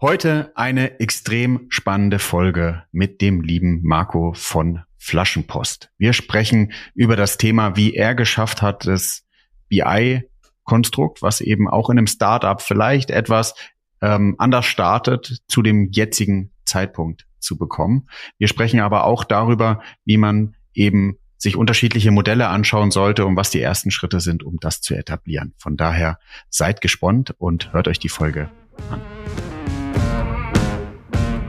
Heute eine extrem spannende Folge mit dem lieben Marco von Flaschenpost. Wir sprechen über das Thema, wie er geschafft hat, das BI-Konstrukt, was eben auch in einem Startup vielleicht etwas ähm, anders startet, zu dem jetzigen Zeitpunkt zu bekommen. Wir sprechen aber auch darüber, wie man eben sich unterschiedliche Modelle anschauen sollte und was die ersten Schritte sind, um das zu etablieren. Von daher seid gespannt und hört euch die Folge an.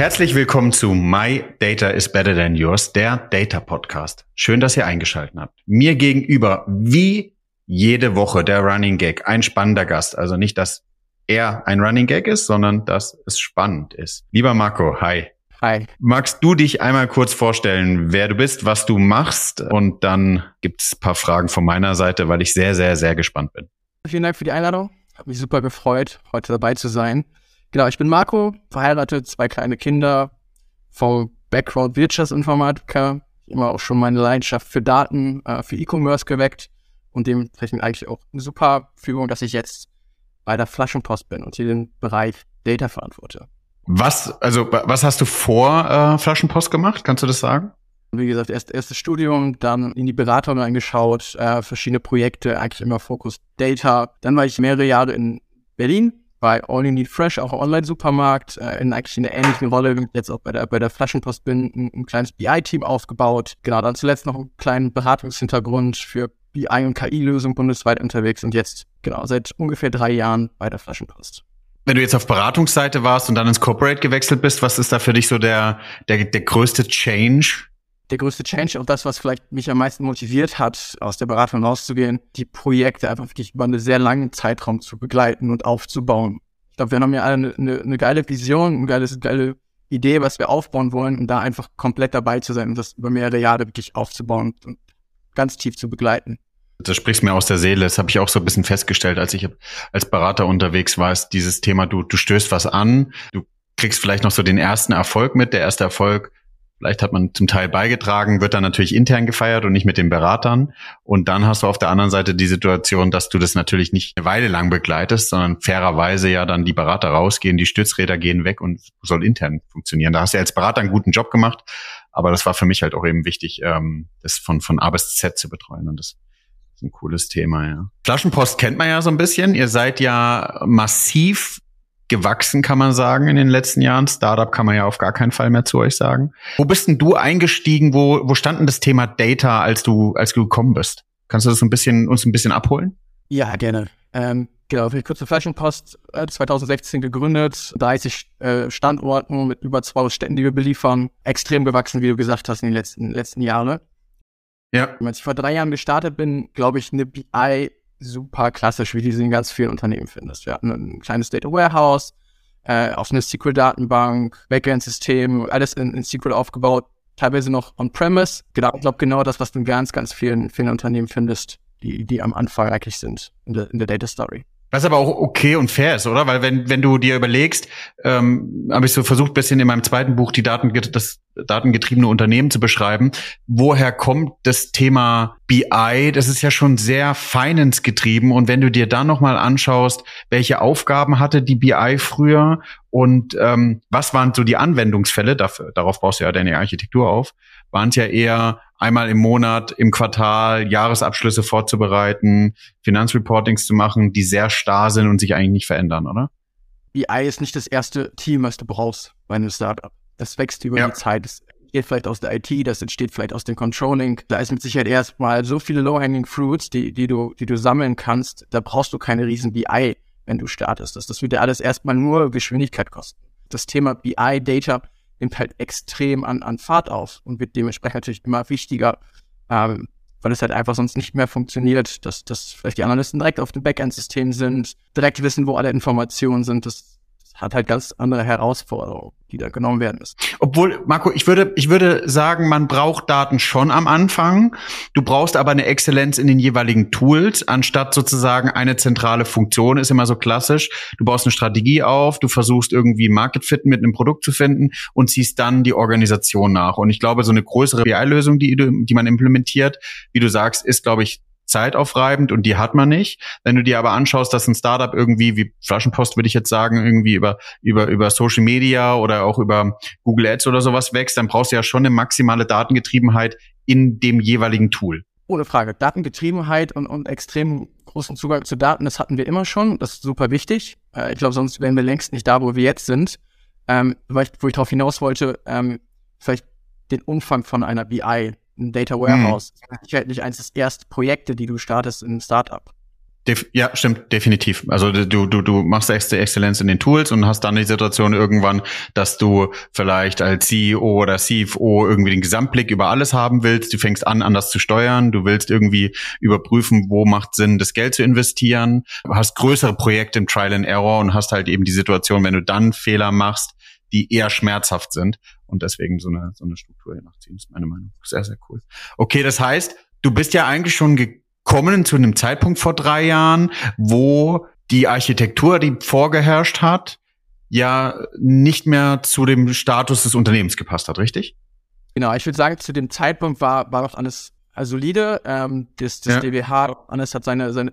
Herzlich willkommen zu My Data is Better Than Yours, der Data Podcast. Schön, dass ihr eingeschaltet habt. Mir gegenüber, wie jede Woche, der Running Gag, ein spannender Gast. Also nicht, dass er ein Running Gag ist, sondern dass es spannend ist. Lieber Marco, hi. Hi. Magst du dich einmal kurz vorstellen, wer du bist, was du machst? Und dann gibt es paar Fragen von meiner Seite, weil ich sehr, sehr, sehr gespannt bin. Vielen Dank für die Einladung. Hat mich super gefreut, heute dabei zu sein. Genau, ich bin Marco, verheiratet, zwei kleine Kinder, vom Background Wirtschaftsinformatiker, immer auch schon meine Leidenschaft für Daten, äh, für E-Commerce geweckt und dementsprechend eigentlich auch eine super Fügung, dass ich jetzt bei der Flaschenpost bin und hier den Bereich Data verantworte. Was, also was hast du vor äh, Flaschenpost gemacht? Kannst du das sagen? Wie gesagt, erst erstes Studium, dann in die Beratung reingeschaut, äh, verschiedene Projekte, eigentlich immer Fokus Data. Dann war ich mehrere Jahre in Berlin bei All You Need Fresh, auch Online-Supermarkt, äh, in eigentlich einer ähnlichen Rolle, jetzt auch bei der, bei der Flaschenpost bin, ein, ein kleines BI-Team aufgebaut. Genau, dann zuletzt noch einen kleinen Beratungshintergrund für BI und KI-Lösungen bundesweit unterwegs und jetzt, genau, seit ungefähr drei Jahren bei der Flaschenpost. Wenn du jetzt auf Beratungsseite warst und dann ins Corporate gewechselt bist, was ist da für dich so der, der, der größte Change, der größte Change und das, was vielleicht mich am meisten motiviert hat, aus der Beratung rauszugehen, die Projekte einfach wirklich über einen sehr langen Zeitraum zu begleiten und aufzubauen. Ich glaube, wir haben ja alle eine, eine, eine geile Vision, eine geile, geile Idee, was wir aufbauen wollen und da einfach komplett dabei zu sein und das über mehrere Jahre wirklich aufzubauen und ganz tief zu begleiten. Das sprichst mir aus der Seele. Das habe ich auch so ein bisschen festgestellt, als ich als Berater unterwegs war, ist dieses Thema, du, du stößt was an, du kriegst vielleicht noch so den ersten Erfolg mit. Der erste Erfolg Vielleicht hat man zum Teil beigetragen, wird dann natürlich intern gefeiert und nicht mit den Beratern. Und dann hast du auf der anderen Seite die Situation, dass du das natürlich nicht eine Weile lang begleitest, sondern fairerweise ja dann die Berater rausgehen, die Stützräder gehen weg und soll intern funktionieren. Da hast du ja als Berater einen guten Job gemacht, aber das war für mich halt auch eben wichtig, ähm, das von, von A bis Z zu betreuen. Und das ist ein cooles Thema, ja. Flaschenpost kennt man ja so ein bisschen. Ihr seid ja massiv gewachsen, kann man sagen, in den letzten Jahren. Startup kann man ja auf gar keinen Fall mehr zu euch sagen. Wo bist denn du eingestiegen? Wo, wo stand denn das Thema Data, als du, als du gekommen bist? Kannst du das ein bisschen, uns ein bisschen abholen? Ja, gerne. Ähm, genau, für die kurze Flaschenpost äh, 2016 gegründet, 30 äh, Standorten mit über 200 Städten, die wir beliefern. Extrem gewachsen, wie du gesagt hast, in den letzten, letzten Jahren. Ja. Als ich vor drei Jahren gestartet bin, glaube ich, eine BI super klassisch, wie du sie in ganz vielen Unternehmen findest. Wir hatten ein kleines Data Warehouse, äh, auf eine SQL-Datenbank, Backend-System, alles in, in SQL aufgebaut, teilweise noch on-premise. Genau, ich glaube, genau das, was du in ganz, ganz vielen, vielen Unternehmen findest, die, die am Anfang eigentlich sind in der, in der Data Story. Was aber auch okay und fair ist, oder? Weil wenn, wenn du dir überlegst, ähm, habe ich so versucht, bisschen in meinem zweiten Buch die Daten, das datengetriebene Unternehmen zu beschreiben. Woher kommt das Thema BI? Das ist ja schon sehr finance getrieben. Und wenn du dir dann nochmal anschaust, welche Aufgaben hatte die BI früher und ähm, was waren so die Anwendungsfälle, dafür, darauf baust du ja deine Architektur auf, waren es ja eher einmal im Monat, im Quartal Jahresabschlüsse vorzubereiten, Finanzreportings zu machen, die sehr starr sind und sich eigentlich nicht verändern, oder? BI ist nicht das erste Team, was du brauchst bei einem Startup. Das wächst über ja. die Zeit. Das entsteht vielleicht aus der IT, das entsteht vielleicht aus dem Controlling. Da ist mit Sicherheit erstmal so viele low-hanging fruits, die, die du, die du sammeln kannst. Da brauchst du keine riesen BI, wenn du startest. Das, das wird dir alles erstmal nur Geschwindigkeit kosten. Das Thema BI, Data, nimmt halt extrem an, an Fahrt auf und wird dementsprechend natürlich immer wichtiger, ähm, weil es halt einfach sonst nicht mehr funktioniert, dass, dass vielleicht die Analysten direkt auf dem Backend-System sind, direkt wissen, wo alle Informationen sind. Das, hat halt ganz andere Herausforderungen, die da genommen werden müssen. Obwohl, Marco, ich würde, ich würde sagen, man braucht Daten schon am Anfang. Du brauchst aber eine Exzellenz in den jeweiligen Tools, anstatt sozusagen eine zentrale Funktion, ist immer so klassisch. Du baust eine Strategie auf, du versuchst irgendwie Market Fit mit einem Produkt zu finden und ziehst dann die Organisation nach. Und ich glaube, so eine größere BI-Lösung, die, die man implementiert, wie du sagst, ist, glaube ich, zeitaufreibend und die hat man nicht. Wenn du dir aber anschaust, dass ein Startup irgendwie wie Flaschenpost, würde ich jetzt sagen, irgendwie über, über, über Social Media oder auch über Google Ads oder sowas wächst, dann brauchst du ja schon eine maximale Datengetriebenheit in dem jeweiligen Tool. Ohne Frage. Datengetriebenheit und, und extrem großen Zugang zu Daten, das hatten wir immer schon. Das ist super wichtig. Äh, ich glaube, sonst wären wir längst nicht da, wo wir jetzt sind. Ähm, wo ich darauf hinaus wollte, ähm, vielleicht den Umfang von einer BI ein Data Warehouse. Mhm. Sicherlich eines der ersten Projekte, die du startest in einem Startup. Def ja, stimmt, definitiv. Also du, du, du machst extra Exzellenz in den Tools und hast dann die Situation irgendwann, dass du vielleicht als CEO oder CFO irgendwie den Gesamtblick über alles haben willst. Du fängst an, anders zu steuern. Du willst irgendwie überprüfen, wo macht Sinn, das Geld zu investieren. Du hast größere Projekte im Trial and Error und hast halt eben die Situation, wenn du dann Fehler machst, die eher schmerzhaft sind und deswegen so eine, so eine Struktur hier nachziehen, ist meine Meinung. Sehr, sehr cool. Okay, das heißt, du bist ja eigentlich schon gekommen zu einem Zeitpunkt vor drei Jahren, wo die Architektur, die vorgeherrscht hat, ja nicht mehr zu dem Status des Unternehmens gepasst hat, richtig? Genau, ich würde sagen, zu dem Zeitpunkt war, war noch alles solide. Ähm, das das ja. DBH, alles hat seine, seine,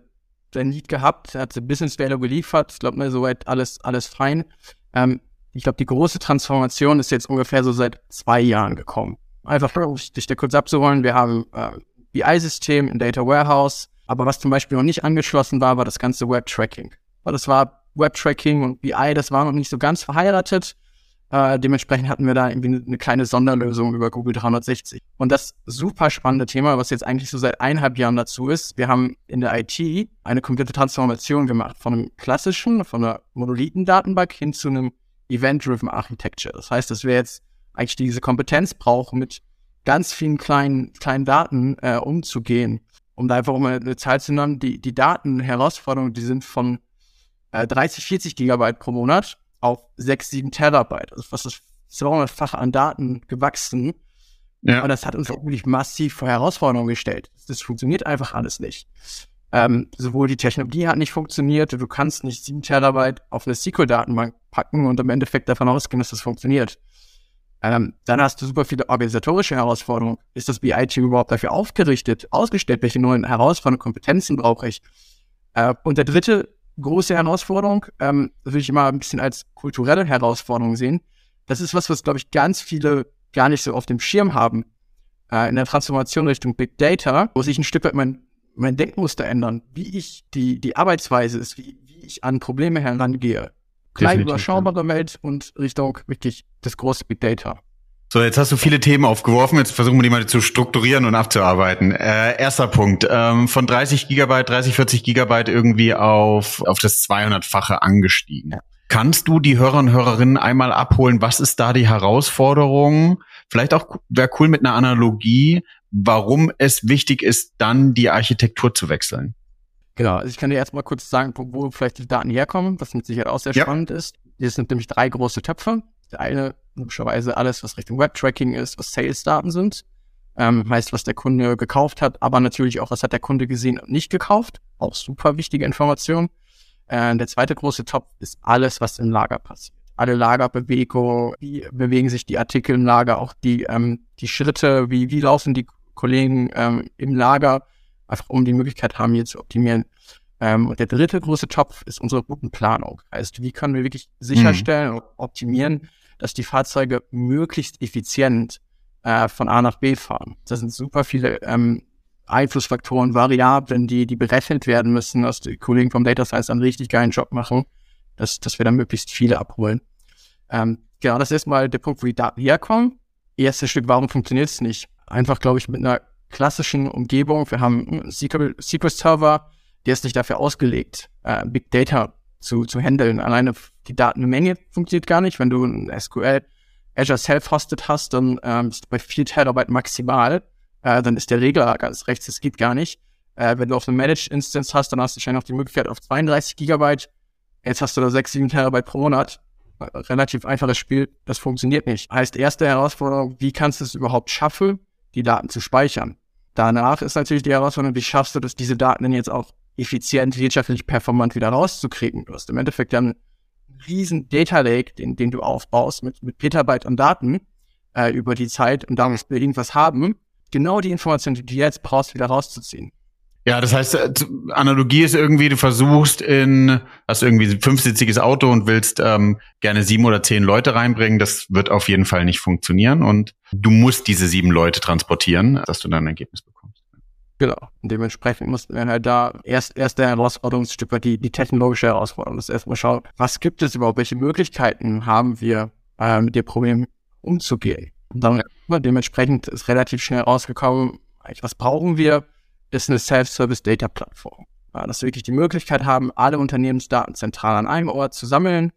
sein Lied gehabt, hat Business Value geliefert. Ich glaube, soweit alles, alles fein. Ähm, ich glaube, die große Transformation ist jetzt ungefähr so seit zwei Jahren gekommen. Einfach, um dich da kurz abzuholen, wir haben äh, BI-System in Data Warehouse, aber was zum Beispiel noch nicht angeschlossen war, war das ganze Web-Tracking. Weil das war Web-Tracking und BI, das war noch nicht so ganz verheiratet. Äh, dementsprechend hatten wir da irgendwie eine kleine Sonderlösung über Google 360. Und das super spannende Thema, was jetzt eigentlich so seit eineinhalb Jahren dazu ist, wir haben in der IT eine komplette Transformation gemacht von einem klassischen, von einer Monolithen-Datenbank hin zu einem Event-Driven Architecture. Das heißt, dass wir jetzt eigentlich diese Kompetenz brauchen, mit ganz vielen kleinen, kleinen Daten äh, umzugehen. Um da einfach mal eine Zahl zu nennen, die, die Datenherausforderungen, die sind von äh, 30, 40 Gigabyte pro Monat auf 6, 7 Terabyte. Also was ist 200-fach an Daten gewachsen. Ja. Und das hat uns wirklich massiv vor Herausforderungen gestellt. Das funktioniert einfach alles nicht. Ähm, sowohl die Technologie hat nicht funktioniert, du kannst nicht 7 Terabyte auf eine SQL-Datenbank packen und im Endeffekt davon ausgehen, dass das funktioniert. Ähm, dann hast du super viele organisatorische Herausforderungen. Ist das BI-Team überhaupt dafür aufgerichtet, ausgestellt? Welche neuen Herausforderungen, Kompetenzen brauche ich? Äh, und der dritte große Herausforderung, ähm, das will ich immer ein bisschen als kulturelle Herausforderung sehen. Das ist was, was, glaube ich, ganz viele gar nicht so auf dem Schirm haben. Äh, in der Transformation Richtung Big Data, wo sich ein Stück weit mein mein Denkmuster ändern, wie ich die, die Arbeitsweise ist, wie, wie ich an Probleme herangehe. Klein überschaubare ja. Welt und Richtung wirklich das große Big Data. So, jetzt hast du viele Themen aufgeworfen. Jetzt versuchen wir die mal zu strukturieren und abzuarbeiten. Äh, erster Punkt. Ähm, von 30 Gigabyte, 30, 40 Gigabyte irgendwie auf, auf das 200-fache angestiegen. Ja. Kannst du die Hörer und Hörerinnen einmal abholen? Was ist da die Herausforderung? Vielleicht auch wäre cool mit einer Analogie, warum es wichtig ist, dann die Architektur zu wechseln. Genau, also ich kann dir erstmal kurz sagen, wo, vielleicht die Daten herkommen, was mit Sicherheit auch sehr ja. spannend ist. Hier sind nämlich drei große Töpfe. Der eine, logischerweise alles, was Richtung Web-Tracking ist, was Sales-Daten sind. Ähm, heißt, was der Kunde gekauft hat, aber natürlich auch, was hat der Kunde gesehen und nicht gekauft. Auch super wichtige Information. Äh, der zweite große Topf ist alles, was im Lager passiert alle Lagerbewegungen, wie bewegen sich die Artikel im Lager, auch die, ähm, die Schritte, wie, wie laufen die Kollegen ähm, im Lager, einfach um die Möglichkeit haben, hier zu optimieren. Ähm, und der dritte große Topf ist unsere Routenplanung. Heißt, wie können wir wirklich sicherstellen mhm. und optimieren, dass die Fahrzeuge möglichst effizient äh, von A nach B fahren. Das sind super viele ähm, Einflussfaktoren, Variablen, die, die berechnet werden müssen, dass die Kollegen vom Data Science einen richtig geilen Job machen, dass, dass wir da möglichst viele abholen. Ähm, genau, das ist mal der Punkt, wo die Daten herkommen. Erstes Stück, warum funktioniert es nicht? Einfach, glaube ich, mit einer klassischen Umgebung. Wir haben einen SQL-Server, der ist nicht dafür ausgelegt, äh, Big Data zu, zu handeln. Alleine die Datenmenge funktioniert gar nicht. Wenn du ein SQL Azure Self-Hosted hast, dann ähm, bist du bei 4 Terabyte maximal. Äh, dann ist der Regler ganz rechts, das geht gar nicht. Äh, wenn du auf eine Managed Instance hast, dann hast du wahrscheinlich noch die Möglichkeit auf 32 Gigabyte. Jetzt hast du da 6, 7 Terabyte pro Monat. relativ einfaches Spiel, das funktioniert nicht. Heißt, erste Herausforderung, wie kannst du es überhaupt schaffen, die Daten zu speichern? Danach ist natürlich die Herausforderung, wie schaffst du das, diese Daten denn jetzt auch effizient, wirtschaftlich performant wieder rauszukriegen? Du hast im Endeffekt dann einen riesen Data Lake, den, den du aufbaust mit, mit Petabyte an Daten äh, über die Zeit und da musst du irgendwas haben, genau die Information, die du jetzt brauchst, wieder rauszuziehen. Ja, das heißt, äh, Analogie ist irgendwie, du versuchst in, hast irgendwie ein fünfsitziges Auto und willst ähm, gerne sieben oder zehn Leute reinbringen. Das wird auf jeden Fall nicht funktionieren und du musst diese sieben Leute transportieren, dass du dann ein Ergebnis bekommst. Genau. Und dementsprechend mussten wir halt da erst, erst der Herausforderungsstück war die, die technologische Herausforderung. Das erstmal schauen, was gibt es überhaupt, welche Möglichkeiten haben wir, äh, mit dem Problem umzugehen. Und dann dementsprechend ist relativ schnell rausgekommen, was brauchen wir? Ist eine Self-Service-Data-Plattform. Ja, dass wir wirklich die Möglichkeit haben, alle Unternehmensdaten zentral an einem Ort zu sammeln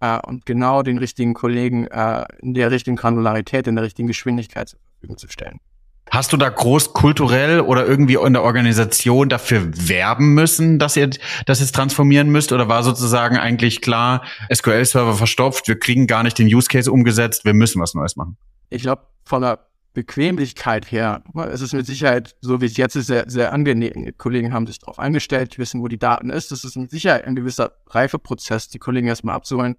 äh, und genau den richtigen Kollegen äh, in der richtigen Granularität, in der richtigen Geschwindigkeit zur Verfügung zu stellen. Hast du da groß kulturell oder irgendwie in der Organisation dafür werben müssen, dass ihr das jetzt transformieren müsst? Oder war sozusagen eigentlich klar, SQL-Server verstopft, wir kriegen gar nicht den Use Case umgesetzt, wir müssen was Neues machen? Ich glaube, von der Bequemlichkeit her, es ist mit Sicherheit, so wie es jetzt ist, sehr, sehr angenehm. Die Kollegen haben sich darauf eingestellt, wissen, wo die Daten ist. Das ist mit Sicherheit ein gewisser Reifeprozess, die Kollegen erstmal abzuholen.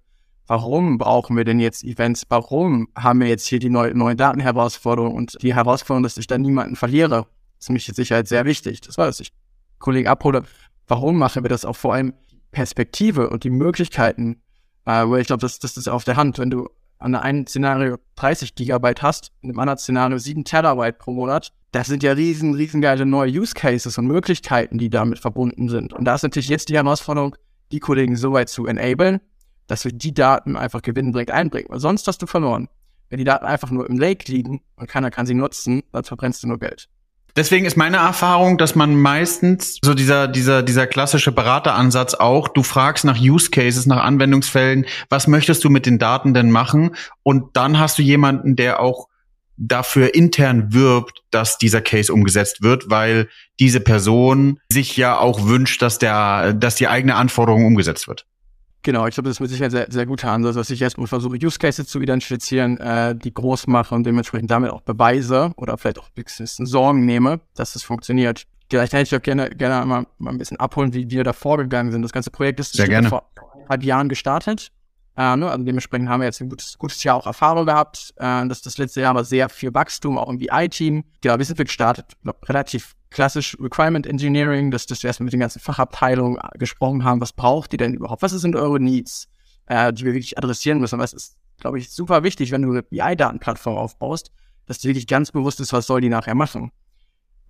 Warum brauchen wir denn jetzt Events? Warum haben wir jetzt hier die neue, neue Datenherausforderung und die Herausforderung, dass ich dann niemanden verliere? Das ist mich mit Sicherheit sehr wichtig. Das war, dass ich Kollegen abhole. Warum machen wir das auch vor allem Perspektive und die Möglichkeiten? Äh, weil ich glaube, das, das ist auf der Hand. Wenn du an einem Szenario 30 Gigabyte hast, in einem anderen Szenario 7 Terabyte pro Monat, das sind ja riesen, riesen geile neue Use Cases und Möglichkeiten, die damit verbunden sind. Und da ist natürlich jetzt die Herausforderung, die Kollegen so weit zu enablen, dass wir die Daten einfach gewinnbringend einbringen. Weil sonst hast du verloren. Wenn die Daten einfach nur im Lake liegen und keiner kann sie nutzen, dann verbrennst du nur Geld. Deswegen ist meine Erfahrung, dass man meistens so dieser, dieser, dieser klassische Berateransatz auch, du fragst nach Use Cases, nach Anwendungsfällen, was möchtest du mit den Daten denn machen? Und dann hast du jemanden, der auch dafür intern wirbt, dass dieser Case umgesetzt wird, weil diese Person sich ja auch wünscht, dass der, dass die eigene Anforderung umgesetzt wird. Genau, ich glaube, das ist mit Sicherheit sehr, sehr guter Ansatz, dass ich erstmal versuche, Use Cases zu identifizieren, äh, die groß mache und dementsprechend damit auch beweise oder vielleicht auch ein bisschen Sorgen nehme, dass das funktioniert. Vielleicht hätte ich auch gerne, gerne mal, mal ein bisschen abholen, wie wir da vorgegangen sind. Das ganze Projekt ist gerne. vor eineinhalb Jahren gestartet. Äh, ne? Also dementsprechend haben wir jetzt ein gutes, gutes Jahr auch Erfahrung gehabt. Äh, das, das letzte Jahr war sehr viel Wachstum, auch im BI-Team. Genau, wir sind wir gestartet, glaub, relativ klassisch Requirement Engineering, dass, dass wir erstmal mit den ganzen Fachabteilungen äh, gesprochen haben, was braucht ihr denn überhaupt? Was sind eure Needs, äh, die wir wirklich adressieren müssen? Was ist, glaube ich, super wichtig, wenn du eine BI-Datenplattform aufbaust, dass dir wirklich ganz bewusst ist, was soll die nachher machen.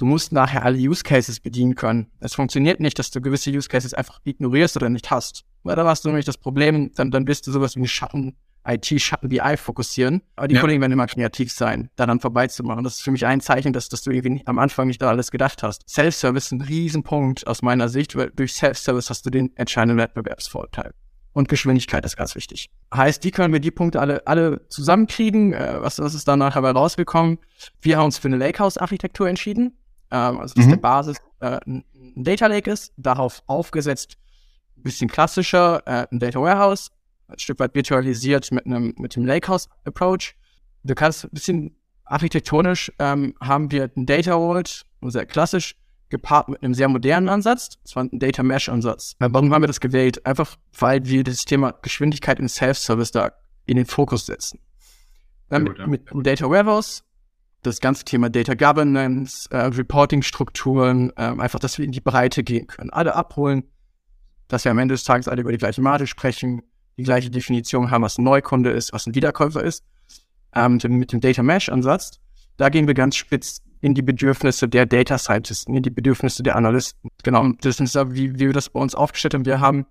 Du musst nachher alle Use Cases bedienen können. Es funktioniert nicht, dass du gewisse Use Cases einfach ignorierst oder nicht hast. Weil da hast du nämlich das Problem, dann, dann bist du sowas wie ein Schatten IT Schatten BI fokussieren. Aber die ja. Kollegen werden immer kreativ sein, daran vorbeizumachen. Das ist für mich ein Zeichen, dass, dass du irgendwie nicht, am Anfang nicht da alles gedacht hast. Self-Service ist ein Riesenpunkt aus meiner Sicht, weil durch Self-Service hast du den entscheidenden Wettbewerbsvorteil. Und Geschwindigkeit ist ganz wichtig. Heißt, die können wir die Punkte alle, alle zusammenkriegen. Äh, was, was ist dann nachher rausgekommen? Wir haben uns für eine Lakehouse-Architektur entschieden. Ähm, also, dass mhm. der Basis äh, ein Data Lake ist. Darauf aufgesetzt, ein bisschen klassischer, äh, ein Data Warehouse ein Stück weit virtualisiert mit einem mit dem Lakehouse-Approach. Du kannst ein bisschen architektonisch ähm, haben wir ein Data Vault, sehr klassisch, gepaart mit einem sehr modernen Ansatz. Das war ein Data Mesh Ansatz. Warum haben wir das gewählt? Einfach, weil wir das Thema Geschwindigkeit in Self-Service da in den Fokus setzen. Dann mit, mit einem Data Warehouse, das ganze Thema Data Governance, äh, Reporting-Strukturen, äh, einfach, dass wir in die Breite gehen können. Alle abholen, dass wir am Ende des Tages alle über die gleiche Mate sprechen, die gleiche Definition haben, was ein Neukunde ist, was ein Wiederkäufer ist. Ähm, mit dem Data Mesh Ansatz, da gehen wir ganz spitz in die Bedürfnisse der Data Scientists, in die Bedürfnisse der Analysten. Genau, das ist wie, wie wir das bei uns aufgestellt haben. Wir haben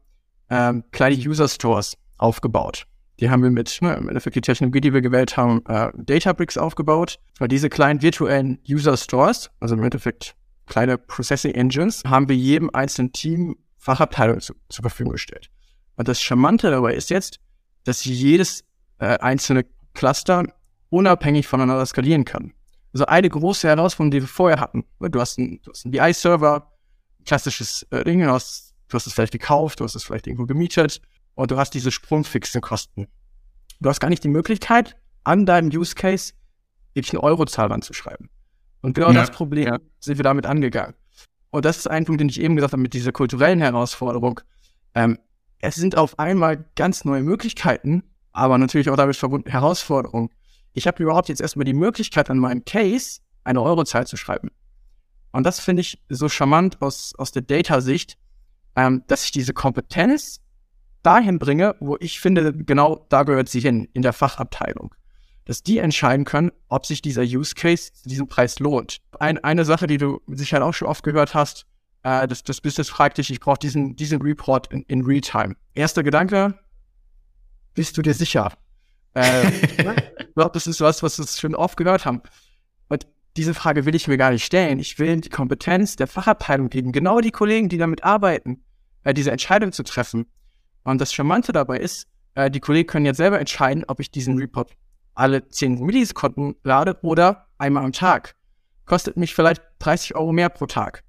ähm, kleine User Stores aufgebaut. Die haben wir mit, ne, im Endeffekt die Technologie, die wir gewählt haben, äh, Databricks aufgebaut. Weil diese kleinen virtuellen User Stores, also im Endeffekt kleine Processing Engines, haben wir jedem einzelnen Team Fachabteilung zu, zur Verfügung gestellt. Und das Charmante dabei ist jetzt, dass jedes äh, einzelne Cluster unabhängig voneinander skalieren kann. Also eine große Herausforderung, die wir vorher hatten. Hast einen, du hast einen BI-Server, klassisches äh, Ding, du hast, du hast es vielleicht gekauft, du hast es vielleicht irgendwo gemietet und du hast diese sprungfixen Kosten. du hast gar nicht die Möglichkeit, an deinem Use Case wirklich eine Eurozahl anzuschreiben. Und genau ja. das Problem sind wir damit angegangen. Und das ist ein Punkt, den ich eben gesagt habe mit dieser kulturellen Herausforderung. Ähm, es sind auf einmal ganz neue Möglichkeiten, aber natürlich auch damit verbunden Herausforderungen. Ich habe überhaupt jetzt erstmal die Möglichkeit, an meinem Case eine Eurozahl zu schreiben. Und das finde ich so charmant aus, aus der Data-Sicht, ähm, dass ich diese Kompetenz dahin bringe, wo ich finde, genau da gehört sie hin, in der Fachabteilung. Dass die entscheiden können, ob sich dieser Use Case zu diesem Preis lohnt. Ein, eine Sache, die du sicher auch schon oft gehört hast, äh, das, das Business fragt dich, ich brauche diesen, diesen Report in, in Realtime. Erster Gedanke, bist du dir sicher? Äh, ich glaube, das ist was, was wir schon oft gehört haben. Und diese Frage will ich mir gar nicht stellen. Ich will die Kompetenz der Fachabteilung geben, genau die Kollegen, die damit arbeiten, äh, diese Entscheidung zu treffen. Und das Charmante dabei ist, äh, die Kollegen können jetzt selber entscheiden, ob ich diesen Report alle 10 Millisekunden lade oder einmal am Tag. Kostet mich vielleicht 30 Euro mehr pro Tag.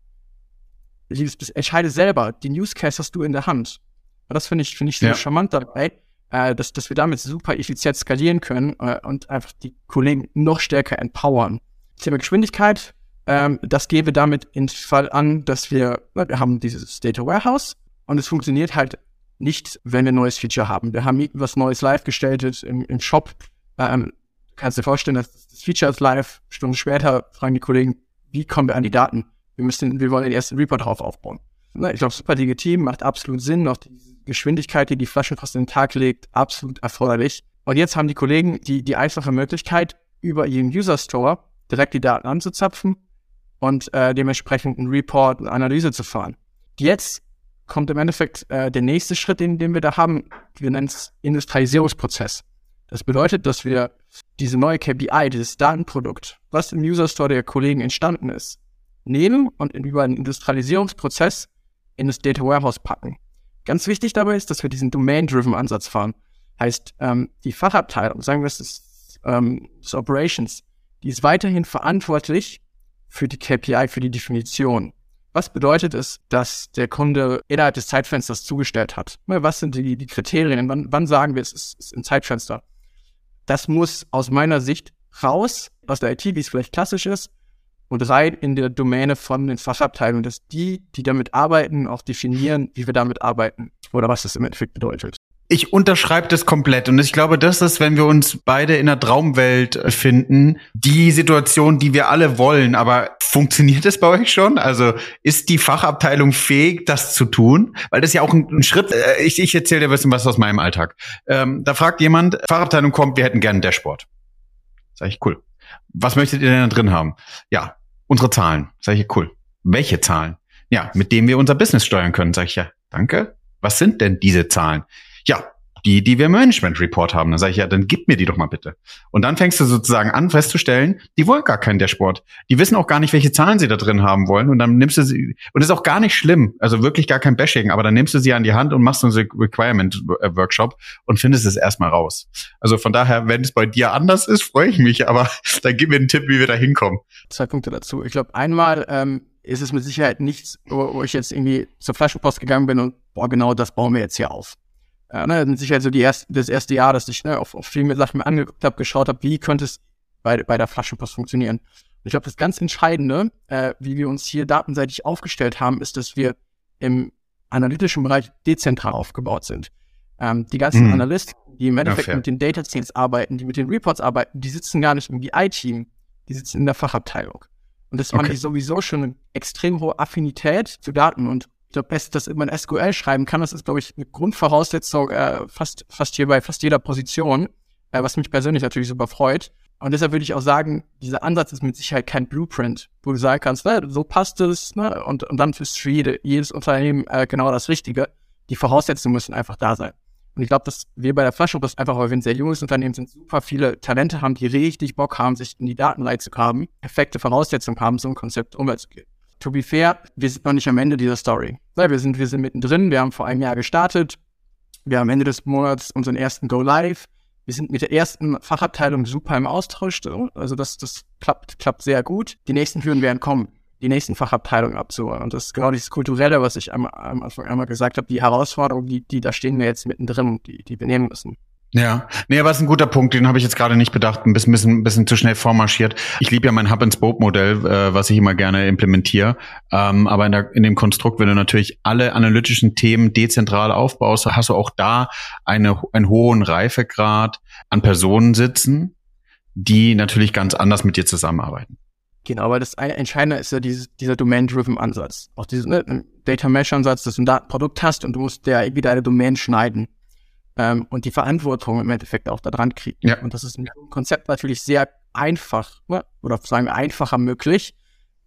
Ich entscheide selber. Den Use Case hast du in der Hand. Und das finde ich, finde ich sehr ja. charmant dabei, äh, dass, dass wir damit super effizient skalieren können äh, und einfach die Kollegen noch stärker empowern. Thema Geschwindigkeit, ähm, das gebe damit in Fall an, dass wir, wir haben dieses Data Warehouse und es funktioniert halt nicht, wenn wir ein neues Feature haben. Wir haben was Neues live gestellt im, im Shop. Ähm, kannst dir vorstellen, dass das Feature ist live. Stunden später fragen die Kollegen, wie kommen wir an die Daten? Wir müssen, wir wollen den ersten Report drauf aufbauen. Na, ich glaube, super legitim, macht absolut Sinn. Auch die Geschwindigkeit, die die Flaschenpost in den Tag legt, absolut erforderlich. Und jetzt haben die Kollegen die, die einfache Möglichkeit, über ihren User Store direkt die Daten anzuzapfen und äh, dementsprechend einen Report, eine Analyse zu fahren. Jetzt kommt im Endeffekt äh, der nächste Schritt, den, den wir da haben. Wir nennen es Industrialisierungsprozess. Das bedeutet, dass wir diese neue KPI, dieses Datenprodukt, was im User Store der Kollegen entstanden ist, nehmen und über einen Industrialisierungsprozess in das Data Warehouse packen. Ganz wichtig dabei ist, dass wir diesen Domain-Driven Ansatz fahren. Heißt, ähm, die Fachabteilung, sagen wir es ist ähm, das Operations, die ist weiterhin verantwortlich für die KPI, für die Definition. Was bedeutet es, dass der Kunde innerhalb des Zeitfensters zugestellt hat? Was sind die, die Kriterien? Wann, wann sagen wir, es ist, ist ein Zeitfenster? Das muss aus meiner Sicht raus aus der IT, wie es vielleicht klassisch ist, und rein in der Domäne von den Fachabteilungen, dass die, die damit arbeiten, auch definieren, wie wir damit arbeiten oder was das im Endeffekt bedeutet. Ich unterschreibe das komplett und ich glaube, das ist, wenn wir uns beide in der Traumwelt finden, die Situation, die wir alle wollen. Aber funktioniert das bei euch schon? Also ist die Fachabteilung fähig, das zu tun? Weil das ist ja auch ein, ein Schritt. Äh, ich, ich erzähle dir ein bisschen was aus meinem Alltag. Ähm, da fragt jemand, Fachabteilung kommt, wir hätten gerne Dashboard. Sag ich, cool. Was möchtet ihr denn da drin haben? Ja, unsere Zahlen. Sag ich, cool. Welche Zahlen? Ja, mit denen wir unser Business steuern können. Sag ich, ja, danke. Was sind denn diese Zahlen? Ja, die, die wir im Management Report haben. Dann sage ich, ja, dann gib mir die doch mal bitte. Und dann fängst du sozusagen an festzustellen, die wollen gar keinen Dashboard. Die wissen auch gar nicht, welche Zahlen sie da drin haben wollen. Und dann nimmst du sie, und ist auch gar nicht schlimm, also wirklich gar kein Bashing, aber dann nimmst du sie an die Hand und machst so einen Requirement Workshop und findest es erstmal raus. Also von daher, wenn es bei dir anders ist, freue ich mich, aber dann gib mir einen Tipp, wie wir da hinkommen. Zwei Punkte dazu. Ich glaube, einmal ähm, ist es mit Sicherheit nichts, wo, wo ich jetzt irgendwie zur Flaschenpost gegangen bin und boah, genau das bauen wir jetzt hier auf. Ja, ne, sind sicher so die erste, das erste Jahr, dass ich ne, auf, auf viele Sachen mir angeguckt habe, geschaut habe, wie könnte es bei, bei der Flaschenpost funktionieren. Und ich glaube, das ganz Entscheidende, äh, wie wir uns hier datenseitig aufgestellt haben, ist, dass wir im analytischen Bereich dezentral aufgebaut sind. Ähm, die ganzen mhm. Analysten, die im Endeffekt ja, mit den Data Sets arbeiten, die mit den Reports arbeiten, die sitzen gar nicht im BI-Team, die sitzen in der Fachabteilung. Und das okay. haben die sowieso schon eine extrem hohe Affinität zu Daten und ich glaube, dass man SQL schreiben kann, das ist, glaube ich, eine Grundvoraussetzung äh, fast, fast hier bei fast jeder Position, äh, was mich persönlich natürlich super freut. Und deshalb würde ich auch sagen, dieser Ansatz ist mit Sicherheit kein Blueprint, wo du sagen kannst, ne, so passt es, ne, und, und dann ist für jede, jedes Unternehmen äh, genau das Richtige. Die Voraussetzungen müssen einfach da sein. Und ich glaube, dass wir bei der Flaschenpost einfach, weil wir ein sehr junges Unternehmen sind, super viele Talente haben, die richtig Bock haben, sich in die Daten reinzugraben, perfekte Voraussetzungen haben, so ein Konzept umzugehen to be fair, wir sind noch nicht am Ende dieser Story. Wir sind, wir sind mittendrin, wir haben vor einem Jahr gestartet, wir haben Ende des Monats unseren ersten Go Live. Wir sind mit der ersten Fachabteilung super im Austausch. Also das, das klappt, klappt sehr gut. Die nächsten Hürden werden kommen, die nächsten Fachabteilungen abzuholen. Und das ist genau dieses Kulturelle, was ich am, am Anfang einmal gesagt habe, die Herausforderung, die, die da stehen wir jetzt mittendrin, die, die wir nehmen müssen. Ja, nee, aber ist ein guter Punkt, den habe ich jetzt gerade nicht bedacht, ein bisschen, bisschen, bisschen zu schnell vormarschiert. Ich liebe ja mein Hub-and-Spoke-Modell, äh, was ich immer gerne implementiere. Ähm, aber in, der, in dem Konstrukt, wenn du natürlich alle analytischen Themen dezentral aufbaust, hast du auch da eine, einen hohen Reifegrad an Personen sitzen, die natürlich ganz anders mit dir zusammenarbeiten. Genau, aber das Entscheidende ist ja dieses, dieser Domain-driven Ansatz. Auch dieser ne, Data Mesh-Ansatz, dass du ein Datenprodukt hast und du musst ja irgendwie deine Domain schneiden ähm, und die Verantwortung im Endeffekt auch da dran kriegen. Ja. Und das ist im Konzept natürlich sehr einfach ne? oder sagen wir einfacher möglich,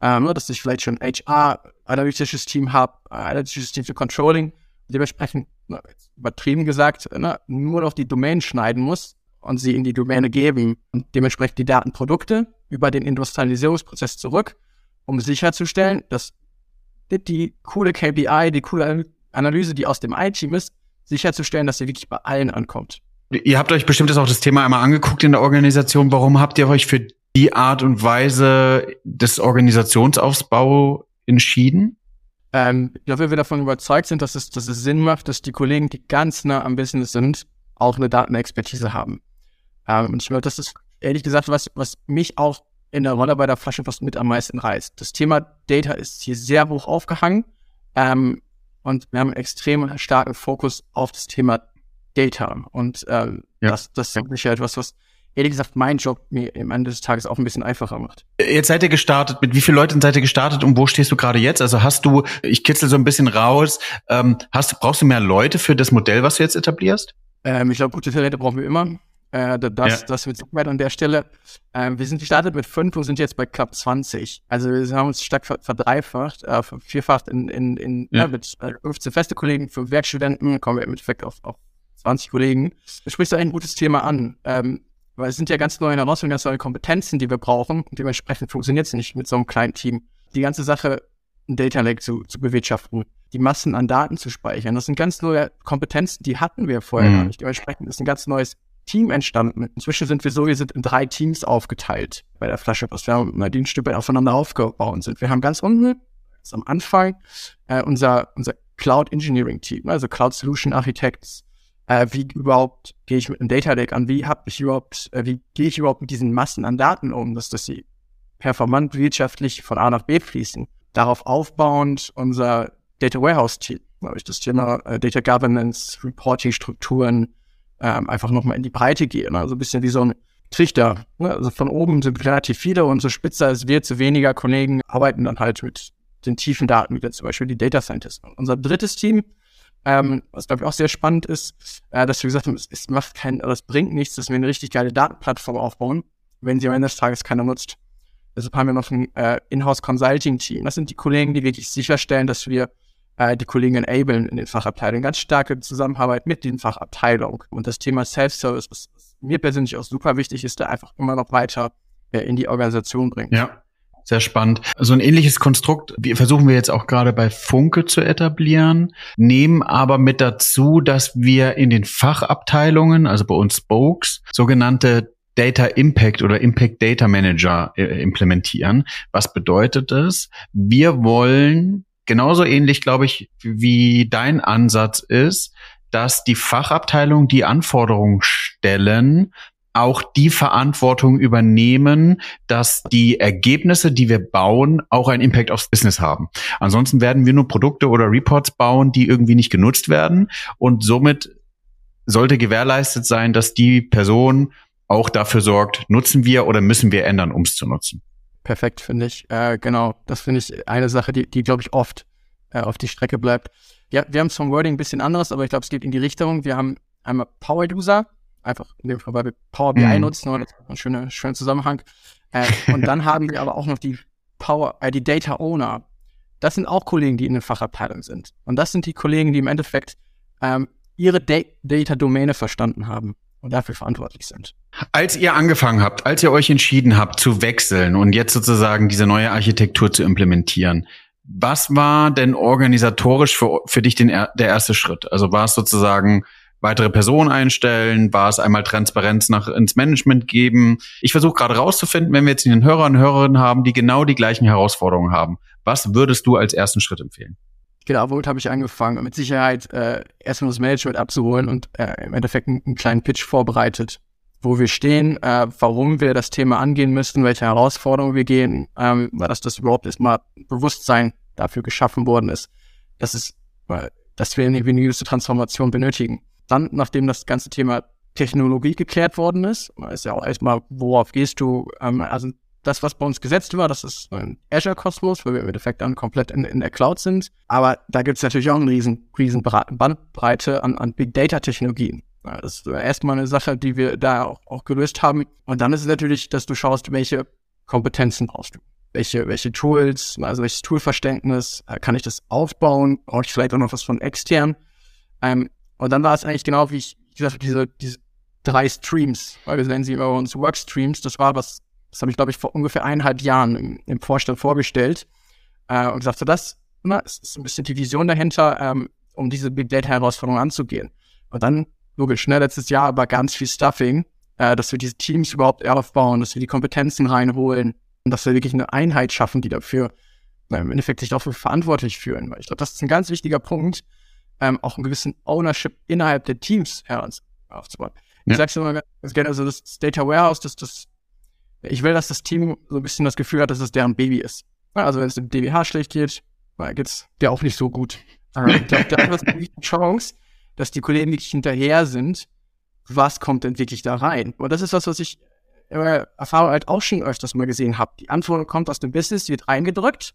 ähm, ne, dass ich vielleicht schon HR, analytisches Team habe, analytisches Team für Controlling, dementsprechend ne, übertrieben gesagt, ne, nur noch die Domain schneiden muss und sie in die Domäne geben und dementsprechend die Datenprodukte über den Industrialisierungsprozess zurück, um sicherzustellen, dass die coole KPI, die coole Analyse, die aus dem I-Team ist, sicherzustellen, dass sie wirklich bei allen ankommt. Ihr habt euch bestimmt auch das Thema einmal angeguckt in der Organisation. Warum habt ihr euch für die Art und Weise des Organisationsaufbau entschieden? Ähm, ich glaube, wir davon überzeugt sind, dass es, dass es Sinn macht, dass die Kollegen, die ganz nah am Business sind, auch eine Datenexpertise haben. Ähm, und ich glaube, das ist ehrlich gesagt was, was mich auch in der Rolle bei der Flaschenpost mit am meisten reißt. Das Thema Data ist hier sehr hoch aufgehangen. Ähm, und wir haben einen extrem starken Fokus auf das Thema Data. Und ähm, ja. das, das ist sicher etwas, was ehrlich gesagt mein Job mir am Ende des Tages auch ein bisschen einfacher macht. Jetzt seid ihr gestartet. Mit wie vielen Leuten seid ihr gestartet und wo stehst du gerade jetzt? Also hast du, ich kitzel so ein bisschen raus, ähm, hast, brauchst du mehr Leute für das Modell, was du jetzt etablierst? Ähm, ich glaube, gute Talente brauchen wir immer. Äh, das, ja. das wird Sicherheit an der Stelle. Ähm, wir sind gestartet mit fünf und sind jetzt bei knapp 20. Also wir haben uns stark verdreifacht, äh, vierfacht in, in, in ja. ja mit 15 äh, feste Kollegen, fünf Werkstudenten, kommen wir im Endeffekt auf, auf 20 Kollegen. Du sprichst da ein gutes Thema an. Ähm, weil es sind ja ganz neue Herausforderungen, ganz neue Kompetenzen, die wir brauchen. Und dementsprechend funktioniert es nicht mit so einem kleinen Team. Die ganze Sache, ein Data Lake zu, zu bewirtschaften, die Massen an Daten zu speichern, das sind ganz neue Kompetenzen, die hatten wir vorher mhm. gar nicht. Dementsprechend ist ein ganz neues Team entstanden. Inzwischen sind wir so, wir sind in drei Teams aufgeteilt bei der Flasche, was wir haben die ein Stück aufeinander aufgebaut sind. Wir haben ganz unten, ganz am Anfang, äh, unser, unser Cloud Engineering Team, also Cloud Solution Architects. Äh, wie überhaupt gehe ich mit einem Data Lake an? Wie habe ich überhaupt, äh, wie gehe ich überhaupt mit diesen Massen an Daten um, dass, dass sie performant wirtschaftlich von A nach B fließen? Darauf aufbauend unser Data Warehouse Team, das Thema äh, Data Governance, Reporting Strukturen, ähm, einfach nochmal in die Breite gehen. Also ein bisschen wie so ein Trichter. Ne? Also von oben sind relativ viele und so spitzer es wird, so weniger Kollegen arbeiten dann halt mit den tiefen Daten, wie zum Beispiel die Data Scientists. unser drittes Team, ähm, was glaube ich auch sehr spannend ist, äh, dass wir gesagt haben, es, es macht kein, oder es bringt nichts, dass wir eine richtig geile Datenplattform aufbauen, wenn sie am Ende des Tages keiner nutzt. Deshalb haben wir noch ein äh, Inhouse Consulting Team. Das sind die Kollegen, die wirklich sicherstellen, dass wir äh, die Kollegen enablen in den Fachabteilungen. Ganz starke Zusammenarbeit mit den Fachabteilungen. Und das Thema Self-Service, was mir persönlich auch super wichtig ist, da einfach immer noch weiter äh, in die Organisation bringen. Ja. Sehr spannend. So ein ähnliches Konstrukt versuchen wir jetzt auch gerade bei Funke zu etablieren, nehmen aber mit dazu, dass wir in den Fachabteilungen, also bei uns Spokes, sogenannte Data Impact oder Impact Data Manager äh, implementieren. Was bedeutet das? Wir wollen genauso ähnlich, glaube ich, wie dein Ansatz ist, dass die Fachabteilung die Anforderungen stellen, auch die Verantwortung übernehmen, dass die Ergebnisse, die wir bauen, auch einen Impact aufs Business haben. Ansonsten werden wir nur Produkte oder Reports bauen, die irgendwie nicht genutzt werden. Und somit sollte gewährleistet sein, dass die Person auch dafür sorgt, nutzen wir oder müssen wir ändern, um es zu nutzen perfekt, finde ich. Äh, genau, das finde ich eine Sache, die, die glaube ich, oft äh, auf die Strecke bleibt. Ja, wir haben es vom Wording ein bisschen anderes, aber ich glaube, es geht in die Richtung. Wir haben einmal Power User, einfach in dem Fall, weil wir Power BI mhm. nutzen, und das ist ein schöner, schöner Zusammenhang. Äh, und dann haben wir aber auch noch die Power, äh, die Data Owner. Das sind auch Kollegen, die in den Fachabteilungen sind. Und das sind die Kollegen, die im Endeffekt ähm, ihre Data-Domäne verstanden haben und dafür verantwortlich sind. Als ihr angefangen habt, als ihr euch entschieden habt zu wechseln und jetzt sozusagen diese neue Architektur zu implementieren, was war denn organisatorisch für, für dich den, der erste Schritt? Also war es sozusagen weitere Personen einstellen? War es einmal Transparenz nach ins Management geben? Ich versuche gerade rauszufinden, wenn wir jetzt einen Hörer und Hörerinnen haben, die genau die gleichen Herausforderungen haben. Was würdest du als ersten Schritt empfehlen? Genau, womit habe ich angefangen? Mit Sicherheit äh, erstmal das Management abzuholen und äh, im Endeffekt einen, einen kleinen Pitch vorbereitet, wo wir stehen, äh, warum wir das Thema angehen müssen, welche Herausforderungen wir gehen, ähm, weil das, das überhaupt erstmal Bewusstsein dafür geschaffen worden ist, dass es, weil, dass wir eine gewisse Transformation benötigen. Dann, nachdem das ganze Thema Technologie geklärt worden ist, ist ja auch erstmal, worauf gehst du, ähm, also das, was bei uns gesetzt war, das ist ein Azure-Kosmos, weil wir im Endeffekt dann komplett in, in der Cloud sind. Aber da gibt es natürlich auch eine riesen, riesen Bandbreite an, an Big Data-Technologien. Das ist erstmal eine Sache, die wir da auch, auch gelöst haben. Und dann ist es natürlich, dass du schaust, welche Kompetenzen brauchst du. Welche, welche Tools, also welches Toolverständnis, äh, kann ich das aufbauen? Brauche ich vielleicht auch noch was von extern? Ähm, und dann war es eigentlich genau, wie ich gesagt habe, diese, diese drei Streams, weil wir nennen sie immer uns Workstreams. Das war was, das habe ich, glaube ich, vor ungefähr eineinhalb Jahren im, im Vorstand vorgestellt äh, und gesagt, so das na, ist ein bisschen die Vision dahinter, ähm, um diese Big Data Herausforderung anzugehen. Und dann logisch, ne, letztes Jahr aber ganz viel Stuffing, äh, dass wir diese Teams überhaupt aufbauen, dass wir die Kompetenzen reinholen und dass wir wirklich eine Einheit schaffen, die dafür äh, im Endeffekt sich dafür verantwortlich fühlen. Weil ich glaube, das ist ein ganz wichtiger Punkt, ähm, auch einen gewissen Ownership innerhalb der Teams aufzubauen. Ja. Ich sag's immer ganz gerne, also das Data Warehouse, das, das, ich will, dass das Team so ein bisschen das Gefühl hat, dass es deren Baby ist. Also wenn es dem DWH schlecht geht, geht's der auch nicht so gut. ich glaube, da ist eine Chance, dass die Kollegen wirklich hinterher sind, was kommt denn wirklich da rein? Und das ist was, was ich in meiner Erfahrung halt auch schon öfters mal gesehen habe. Die Antwort kommt aus dem Business, wird reingedrückt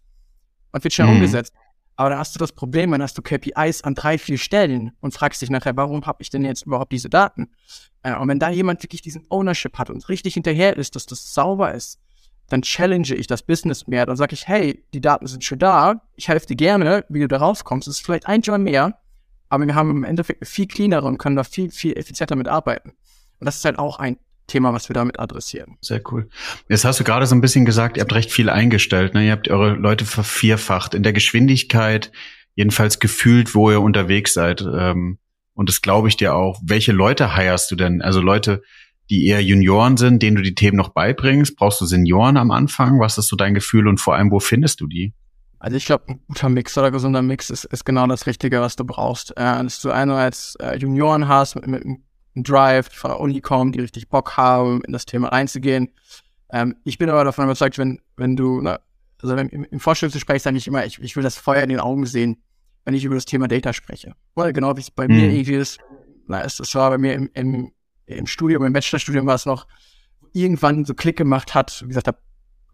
und wird schnell mhm. umgesetzt. Aber dann hast du das Problem, dann hast du KPIs an drei, vier Stellen und fragst dich nachher, warum habe ich denn jetzt überhaupt diese Daten? Äh, und wenn da jemand wirklich diesen Ownership hat und richtig hinterher ist, dass das sauber ist, dann challenge ich das Business mehr. Dann sage ich, hey, die Daten sind schon da, ich helfe dir gerne, wie du da rauskommst. Es ist vielleicht ein Job mehr, aber wir haben im Endeffekt viel cleanere und können da viel, viel effizienter mit arbeiten. Und das ist halt auch ein Thema, was wir damit adressieren. Sehr cool. Jetzt hast du gerade so ein bisschen gesagt, ihr habt recht viel eingestellt. Ne? Ihr habt eure Leute vervierfacht in der Geschwindigkeit, jedenfalls gefühlt, wo ihr unterwegs seid. Ähm, und das glaube ich dir auch. Welche Leute heierst du denn? Also Leute, die eher Junioren sind, denen du die Themen noch beibringst? Brauchst du Senioren am Anfang? Was ist so dein Gefühl und vor allem, wo findest du die? Also ich glaube, ein guter Mix oder gesunder Mix ist, ist genau das Richtige, was du brauchst. Äh, dass du einerseits äh, Junioren hast mit, mit einem Drive, von der Uni kommen, die richtig Bock haben, in das Thema reinzugehen. Ähm, ich bin aber davon überzeugt, wenn, wenn du, na, also wenn, im, im Vorstellungsgespräch sage ich immer, ich, ich will das Feuer in den Augen sehen, wenn ich über das Thema Data spreche. Oder genau wie es bei mhm. mir irgendwie ist. Na, es, es war bei mir im, im, im Studium, im Bachelorstudium war es noch, irgendwann so Klick gemacht hat und gesagt habe,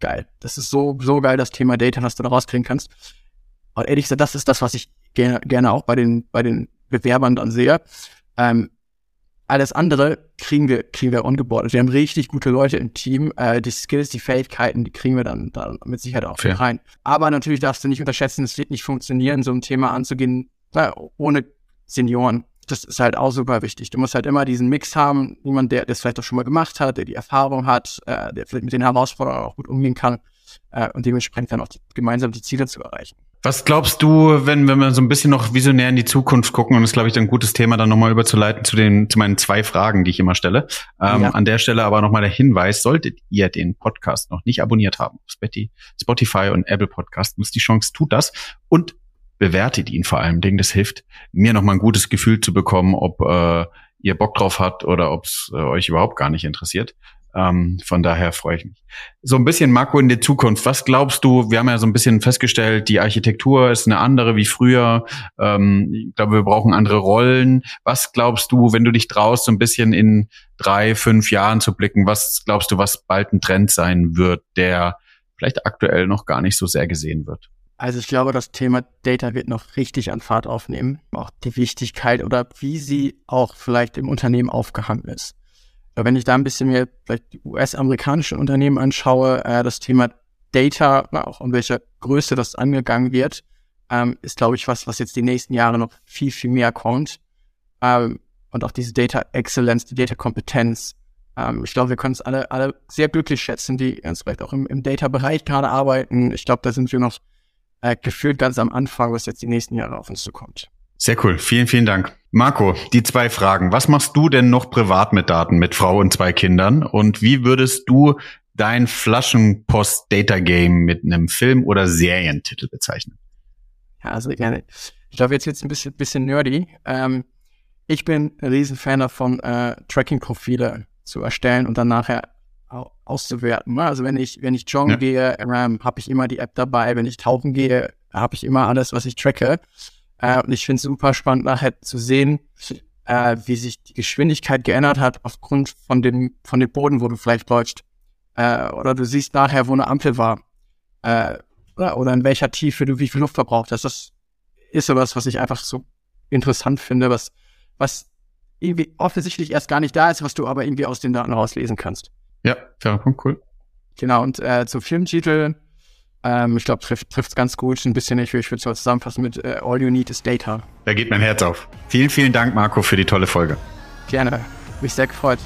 geil. Das ist so, so geil, das Thema Data, was du da rauskriegen kannst. Und ehrlich gesagt, das ist das, was ich gerne, gerne auch bei den, bei den Bewerbern dann sehe. Ähm, alles andere kriegen wir, kriegen wir ongeboardet. Wir haben richtig gute Leute im Team. Äh, die Skills, die Fähigkeiten, die kriegen wir dann, dann mit Sicherheit auch Fair. rein. Aber natürlich darfst du nicht unterschätzen, es wird nicht funktionieren, so ein Thema anzugehen, na, ohne Senioren das ist halt auch super wichtig. Du musst halt immer diesen Mix haben, jemand, der das vielleicht auch schon mal gemacht hat, der die Erfahrung hat, äh, der vielleicht mit den Herausforderungen auch gut umgehen kann äh, und dementsprechend dann auch die, gemeinsam die Ziele zu erreichen. Was glaubst du, wenn, wenn wir so ein bisschen noch visionär in die Zukunft gucken, und das ist, glaube ich, ein gutes Thema, dann nochmal überzuleiten zu den, zu meinen zwei Fragen, die ich immer stelle. Ähm, ja. An der Stelle aber nochmal der Hinweis, solltet ihr den Podcast noch nicht abonniert haben, Spotify und Apple Podcast, muss die Chance, tut das. Und bewertet ihn vor allem Dingen. Das hilft mir nochmal ein gutes Gefühl zu bekommen, ob äh, ihr Bock drauf habt oder ob es äh, euch überhaupt gar nicht interessiert. Ähm, von daher freue ich mich. So ein bisschen Marco in der Zukunft. Was glaubst du? Wir haben ja so ein bisschen festgestellt, die Architektur ist eine andere wie früher. Ähm, ich glaube, wir brauchen andere Rollen. Was glaubst du, wenn du dich traust, so ein bisschen in drei, fünf Jahren zu blicken? Was glaubst du, was bald ein Trend sein wird, der vielleicht aktuell noch gar nicht so sehr gesehen wird? Also ich glaube, das Thema Data wird noch richtig an Fahrt aufnehmen. Auch die Wichtigkeit oder wie sie auch vielleicht im Unternehmen aufgehangen ist. Wenn ich da ein bisschen mehr vielleicht die US-amerikanischen Unternehmen anschaue, äh, das Thema Data, auch in welcher Größe das angegangen wird, ähm, ist, glaube ich, was, was jetzt die nächsten Jahre noch viel, viel mehr kommt. Ähm, und auch diese Data Excellence, die Data Kompetenz. Ähm, ich glaube, wir können es alle, alle sehr glücklich schätzen, die ganz vielleicht auch im, im Data-Bereich gerade arbeiten. Ich glaube, da sind wir noch äh, gefühlt ganz am Anfang, was jetzt die nächsten Jahre auf uns zukommt. Sehr cool. Vielen, vielen Dank. Marco, die zwei Fragen. Was machst du denn noch privat mit Daten mit Frau und zwei Kindern? Und wie würdest du dein Flaschenpost-Data-Game mit einem Film- oder Serientitel bezeichnen? Ja, also gerne. Ich glaube, jetzt jetzt ein bisschen, bisschen nerdy. Ähm, ich bin ein Riesenfan davon, äh, Tracking-Profile zu erstellen und dann nachher auszuwerten. Ne? Also wenn ich, wenn ich joggen ja. gehe, ähm, habe ich immer die App dabei. Wenn ich tauchen gehe, habe ich immer alles, was ich tracke. Äh, und ich finde es super spannend, nachher zu sehen, äh, wie sich die Geschwindigkeit geändert hat aufgrund von dem, von dem Boden, wo du vielleicht läufst. Äh, oder du siehst nachher, wo eine Ampel war. Äh, oder, oder in welcher Tiefe du wie viel Luft verbraucht hast. Das ist sowas, was ich einfach so interessant finde, was, was irgendwie offensichtlich erst gar nicht da ist, was du aber irgendwie aus den Daten rauslesen kannst. Ja, fairer Punkt, cool. Genau, und äh, zum Filmtitel, ähm, ich glaube, trifft es ganz gut. Ein bisschen, ich, ich würde es mal zusammenfassen mit äh, All You Need is Data. Da geht mein Herz auf. Vielen, vielen Dank, Marco, für die tolle Folge. Gerne. Mich sehr gefreut.